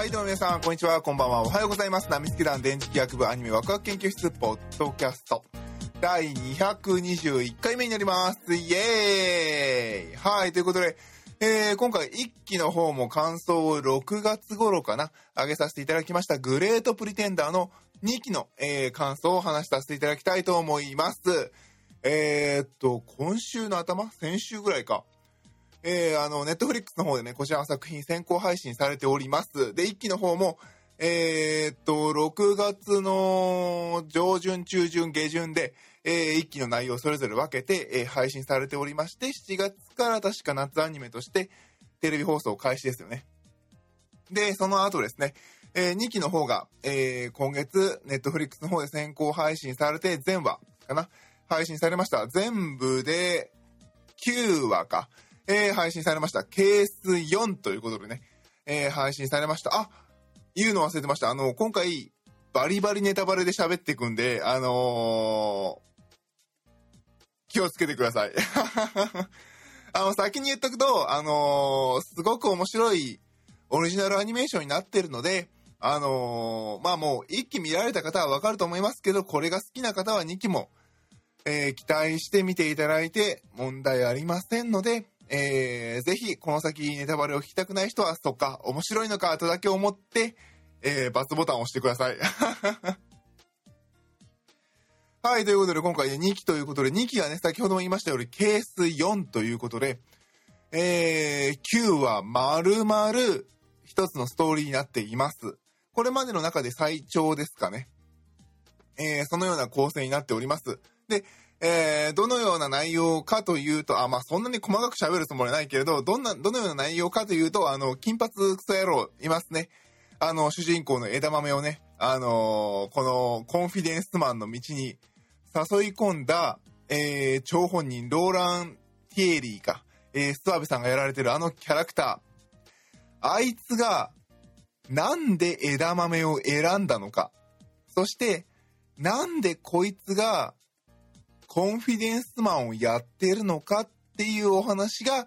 はい、どうも皆さん、こんにちは、こんばんは、おはようございます。ナミスケ団電磁気学部アニメワクワク研究室ポッドキャスト。第221回目になります。イエーイはい、ということで、えー、今回1期の方も感想を6月頃かな、上げさせていただきましたグレートプリテンダーの2期の、えー、感想を話しさせていただきたいと思います。えー、っと、今週の頭？先週ぐらいか。えー、あの、ネットフリックスの方でね、こちらの作品先行配信されております。で、一期の方も、えー、っと、6月の上旬、中旬、下旬で、えー、一期の内容それぞれ分けて、えー配信されておりまして、7月から確か夏アニメとして、テレビ放送開始ですよね。で、その後ですね、え2期の方が、えー今月、ネットフリックスの方で先行配信されて、全話かな？配信されました。全部で9話か。えー配信されました。ケース4ということでね、えー配信されました。あ、言うの忘れてました。あの、今回、バリバリネタバレで喋っていくんで、あのー気をつけてください。あの、先に言っとくと、あのーすごく面白いオリジナルアニメーションになってるので、あのーまあもう一期見られた方はわかると思いますけど、これが好きな方は2期も、えー期待して見ていただいて問題ありませんので、えーぜひこの先ネタバレを聞きたくない人は、そっか、面白いのかとだけ思って、えー、バツボタンを押してください。はい、ということで今回ね2期ということで、2期がね、先ほども言いましたように、ケース4ということで、えー、9は丸々一つのストーリーになっています。これまでの中で最長ですかね。えーそのような構成になっております。で、えーどのような内容かというと、あ、まあ、そんなに細かく喋るつもりはないけれど、どんな、どのような内容かというと、あの、金髪クソ野郎いますね。あの、主人公の枝豆をね、あのーこのコンフィデンスマンの道に誘い込んだ、えー張本人、ローラン・ティエリーか、えースワベさんがやられてるあのキャラクター。あいつが、なんで枝豆を選んだのか。そして、なんでこいつが、コンフィデンスマンをやってるのかっていうお話が、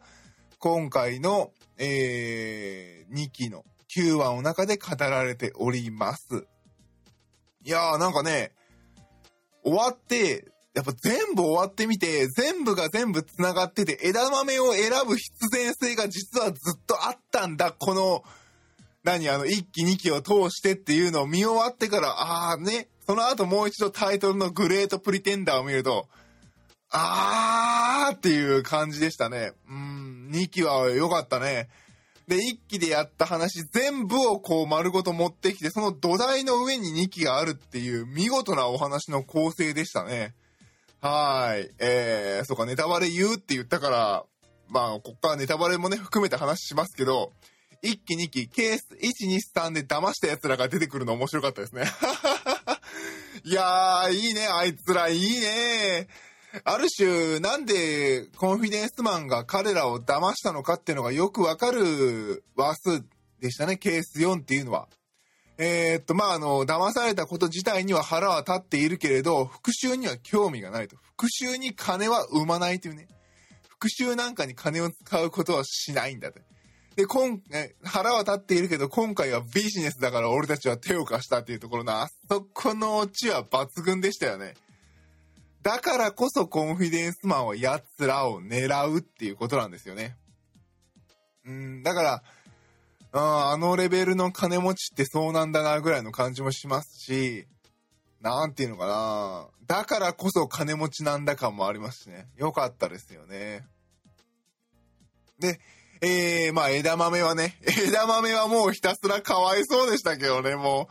今回の、えー、2期の9話の中で語られております。いやーなんかね、終わって、やっぱ全部終わってみて、全部が全部繋がってて、枝豆を選ぶ必然性が実はずっとあったんだ、この、何あの、1期2期を通してっていうのを見終わってから、ああね、その後もう一度タイトルのグレートプリテンダーを見ると、あーっていう感じでしたね。うん、2期は良かったね。で、1期でやった話全部をこう丸ごと持ってきて、その土台の上に2期があるっていう見事なお話の構成でしたね。はい。えー、そうか、ネタバレ言うって言ったから、まあ、こっからネタバレもね、含めて話しますけど、1期2期、ケース1、2、3で騙した奴らが出てくるの面白かったですね。いやー、いいね、あいつら、いいね。ある種、なんでコンフィデンスマンが彼らを騙したのかっていうのがよくわかる話数でしたね、ケース4っていうのは。えーっと、まあ、あの、騙されたこと自体には腹は立っているけれど、復讐には興味がないと。復讐に金は生まないというね。復讐なんかに金を使うことはしないんだと。で、今、え腹は立っているけど、今回はビジネスだから俺たちは手を貸したっていうところの、あそこのオチは抜群でしたよね。だからこそコンフィデンスマンは奴らを狙うっていうことなんですよね。うん、だから、ああのレベルの金持ちってそうなんだなぐらいの感じもしますし、なんていうのかな。だからこそ金持ちなんだ感もありますしね。よかったですよね。で、えー、まあ枝豆はね、枝豆はもうひたすらかわいそうでしたけどね、も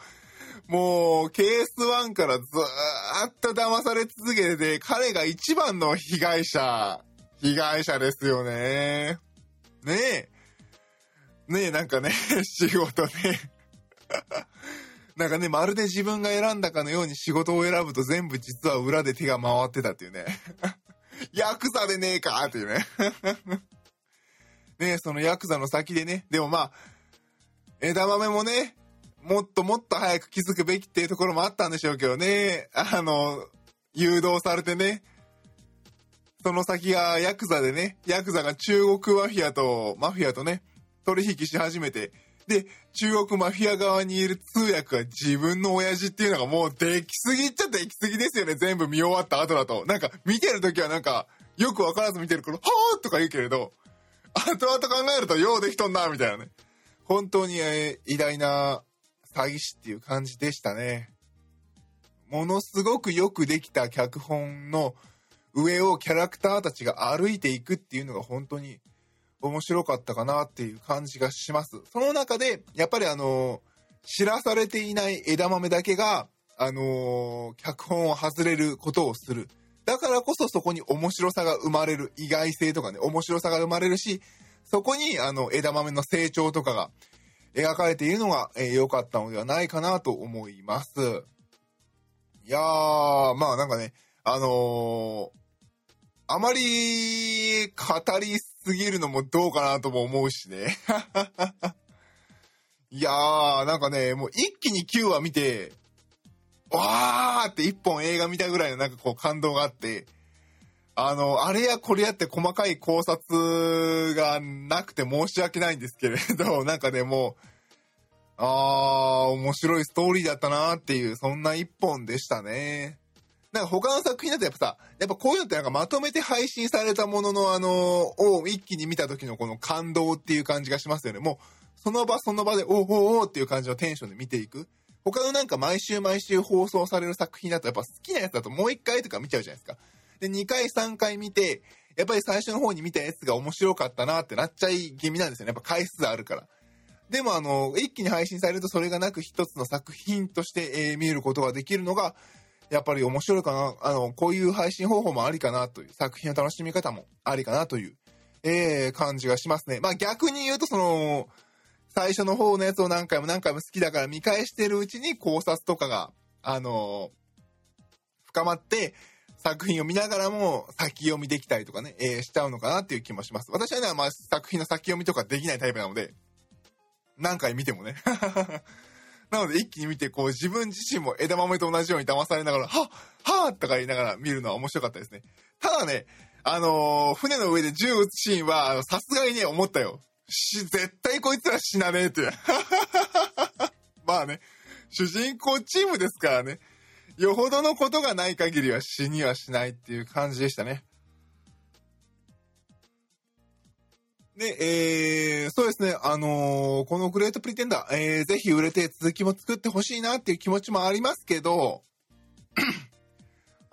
う、もう、ケース1からずーっと騙され続けて、彼が一番の被害者、被害者ですよね。ねえ。ねえ、なんかね、仕事ね。なんかね、まるで自分が選んだかのように仕事を選ぶと全部実は裏で手が回ってたっていうね。ヤクザでねえかっていうね。ね、そのヤクザの先でね。でもまあ、枝豆もね、もっともっと早く気づくべきっていうところもあったんでしょうけどね。あの、誘導されてね。その先がヤクザでね、ヤクザが中国マフィアと、マフィアとね、取引し始めて、で、中国マフィア側にいる通訳は自分の親父っていうのがもうできすぎっちゃできすぎですよね。全部見終わった後だと。なんか見てる時はなんかよくわからず見てるから、はぁとか言うけれど、後々考えるとようできとんな、みたいなね。本当に、えー、偉大な詐欺師っていう感じでしたね。ものすごくよくできた脚本の上をキャラクターたちが歩いていくっていうのが本当に面白かったかなっていう感じがします。その中で、やっぱりあの、知らされていない枝豆だけが、あの脚本を外れることをする。だからこそそこに面白さが生まれる。意外性とかね、面白さが生まれるし、そこにあの枝豆の成長とかが描かれているのが良、えー、かったのではないかなと思います。いやー、まあなんかね、あのーあまり語りすぎるのもどうかなとも思うしね。いやー、なんかね、もう一気に9話見て、わーって一本映画見たぐらいのなんかこう感動があって、あの、あれやこれやって細かい考察がなくて申し訳ないんですけれど、なんかね、もう、あー、面白いストーリーだったなーっていう、そんな一本でしたね。なんか他の作品だとやっぱさ、やっぱこういうのってなんかまとめて配信されたもののあのを一気に見た時のこの感動っていう感じがしますよね。もう、その場その場で、おおおっていう感じのテンションで見ていく。他のなんか毎週毎週放送される作品だとやっぱ好きなやつだともう一回とか見ちゃうじゃないですか。で、2回3回見て、やっぱり最初の方に見たやつが面白かったなってなっちゃい気味なんですよね。やっぱ回数あるから。でもあの、一気に配信されるとそれがなく一つの作品として、えー、見ることができるのが、やっぱり面白いかな、あの、こういう配信方法もありかなという、作品の楽しみ方もありかなという、えー、感じがしますね。まあ逆に言うと、その、最初の方のやつを何回も何回も好きだから見返してるうちに考察とかが、あの深まって、作品を見ながらも先読みできたりとかね、えー、しちゃうのかなっていう気もします。私はね、まあ作品の先読みとかできないタイプなので、何回見てもね。なので一気に見て、こう自分自身も枝豆と同じように騙されながら、はっはっとか言いながら見るのは面白かったですね。ただね、あのー、船の上で銃撃つシーンは、さすがにね、思ったよ。し、絶対こいつら死なねえって。まあね、主人公チームですからね。よほどのことがない限りは死にはしないっていう感じでしたね。で、えー、そうですね、あのー、このグレートプリテンダー、えー、ぜひ売れて続きも作ってほしいなっていう気持ちもありますけど、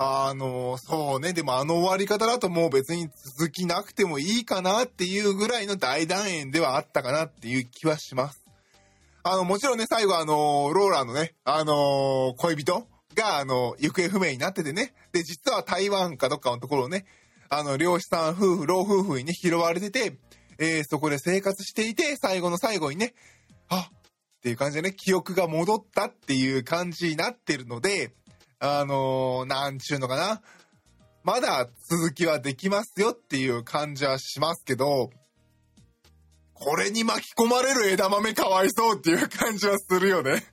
あの、そうね、でもあの終わり方だともう別に続きなくてもいいかなっていうぐらいの大団円ではあったかなっていう気はします。あの、もちろんね、最後あのローラーのね、あの恋人が、あの行方不明になっててね、で、実は台湾かどっかのところをね、あの、漁師さん夫婦、老夫婦にね、拾われてて、えー、そこで生活していて、最後の最後にね、あっていう感じでね、記憶が戻ったっていう感じになってるので、あのー、なんちゅうのかな。まだ続きはできますよっていう感じはしますけど、これに巻き込まれる枝豆かわいそうっていう感じはするよね。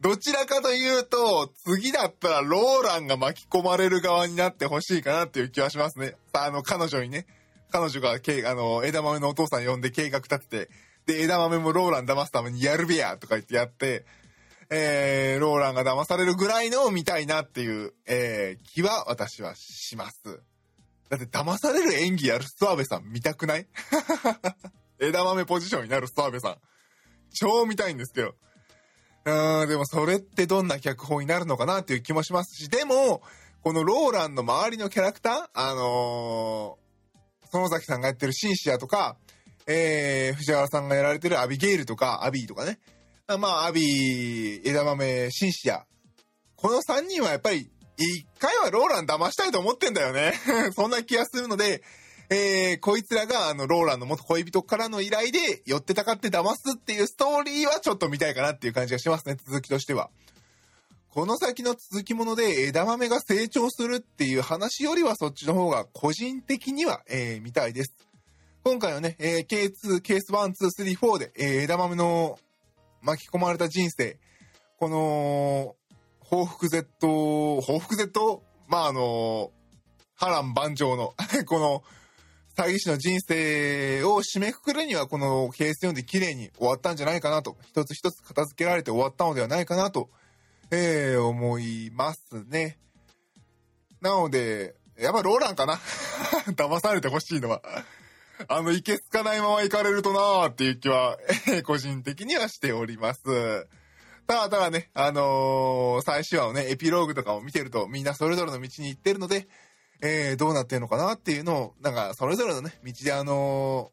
どちらかというと、次だったらローランが巻き込まれる側になってほしいかなっていう気はしますね。あの、彼女にね。彼女が、あの、枝豆のお父さん呼んで計画立てて、で、枝豆もローラン騙すためにやるべやとか言ってやって、えー、ローランが騙されるぐらいのを見たいなっていう、えー、気は私はします。だって騙される演技やる諏訪部さん見たくない？枝豆ポジションになる諏訪部さん。超見たいんですけど。うん、でもそれってどんな脚本になるのかなっていう気もしますし、でも、このローランの周りのキャラクターあの園崎さんがやってるシンシアとか、えー、藤原さんがやられてるアビゲイルとか、アビーとかね。まあ、アビー、枝豆、シンシア。この3人はやっぱり、一回はローラン騙したいと思ってんだよね。そんな気がするので、えー、こいつらが、あの、ローランの元恋人からの依頼で、寄ってたかって騙すっていうストーリーはちょっと見たいかなっていう感じがしますね、続きとしては。この先の続きもので枝豆が成長するっていう話よりはそっちの方が個人的には、えー、見たいです。今回はね、えー、K2、ケース1、2、3、4で、えー、枝豆の巻き込まれた人生、この、報復 Z、報復 Z? まあ、あの、波乱万丈の この、詐欺師の人生を締めくくるには、このケース4で綺麗に終わったんじゃないかなと、一つ一つ片付けられて終わったのではないかなと、えー、思いますね。なので、やっぱローランかな 騙されてほしいのは。あの、いけつかないまま行かれるとなーっていう気は、個人的にはしております。ただただね、あのー、最終話のね、エピローグとかを見てると、みんなそれぞれの道に行ってるので、えー、どうなってるのかなっていうのを、なんか、それぞれのね、道であの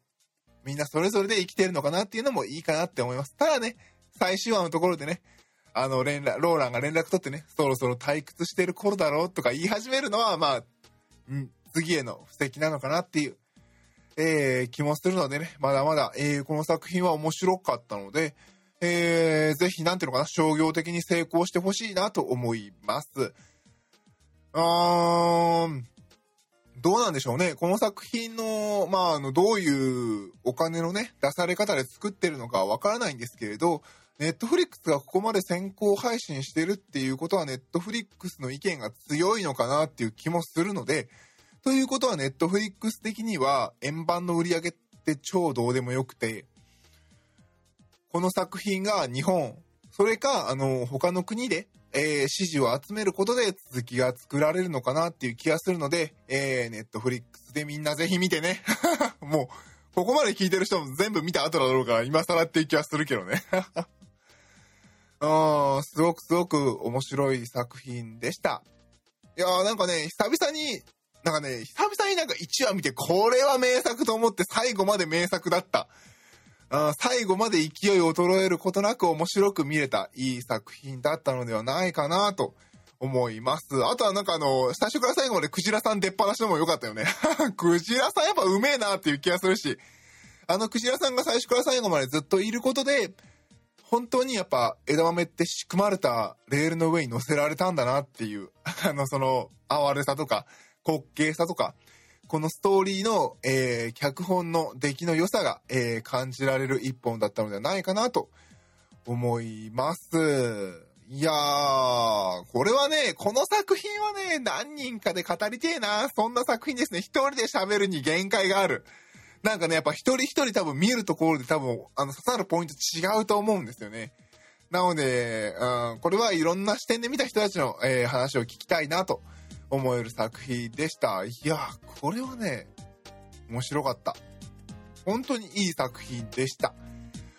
ー、みんなそれぞれで生きてるのかなっていうのもいいかなって思います。ただね、最終話のところでね、あの、連絡、ローランが連絡取ってね、そろそろ退屈してる頃だろうとか言い始めるのは、まあ、うん、次への布石なのかなっていう、えー、気もするのでね、まだまだ、えー、この作品は面白かったので、えー、ぜひ、なんていうのかな、商業的に成功してほしいなと思います。うーん、どうなんでしょうね。この作品の、まあ、あの、どういうお金のね、出され方で作ってるのかわからないんですけれど、ネットフリックスがここまで先行配信してるっていうことは、ネットフリックスの意見が強いのかなっていう気もするので、ということは、ネットフリックス的には、円盤の売り上げって超どうでもよくて、この作品が日本、それか、あの、他の国で、えー、支持を集めることで続きが作られるのかなっていう気がするので、えー、ネットフリックスでみんなぜひ見てね。もう、ここまで聞いてる人も全部見た後だろうから、今更っていう気はするけどね。うん、すごくすごく面白い作品でした。いやーなんかね、久々に、なんかね、久々になんか1話見て、これは名作と思って最後まで名作だった。あ最後まで勢いを衰えることなく面白く見れたいい作品だったのではないかなと思います。あとはなんかあの、最初から最後までクジラさん出っ放しのも良かったよね。クジラさんやっぱうめえなっていう気がするし、あのクジラさんが最初から最後までずっといることで、本当にやっぱ枝豆って仕組まれたレールの上に乗せられたんだなっていう、あの、その、哀れさとか、滑稽さとか、このストーリーの、えー、脚本の出来の良さが、えー、感じられる一本だったのではないかなと思います。いやー、これはね、この作品はね、何人かで語りてえな。そんな作品ですね。一人で喋るに限界がある。なんかね、やっぱ一人一人多分見るところで多分、あの、刺さるポイント違うと思うんですよね。なので、うん、これはいろんな視点で見た人たちの、えー、話を聞きたいなと思える作品でした。いや、これはね、面白かった。本当にいい作品でした。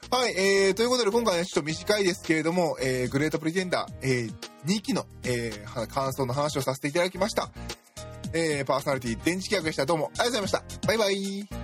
はい、えー、ということで今回はちょっと短いですけれども、えー、グレートプリテンダー、えー、2期の、えー、感想の話をさせていただきました。えー、パーソナリティ電池企画でした。どうもありがとうございました。バイバイ。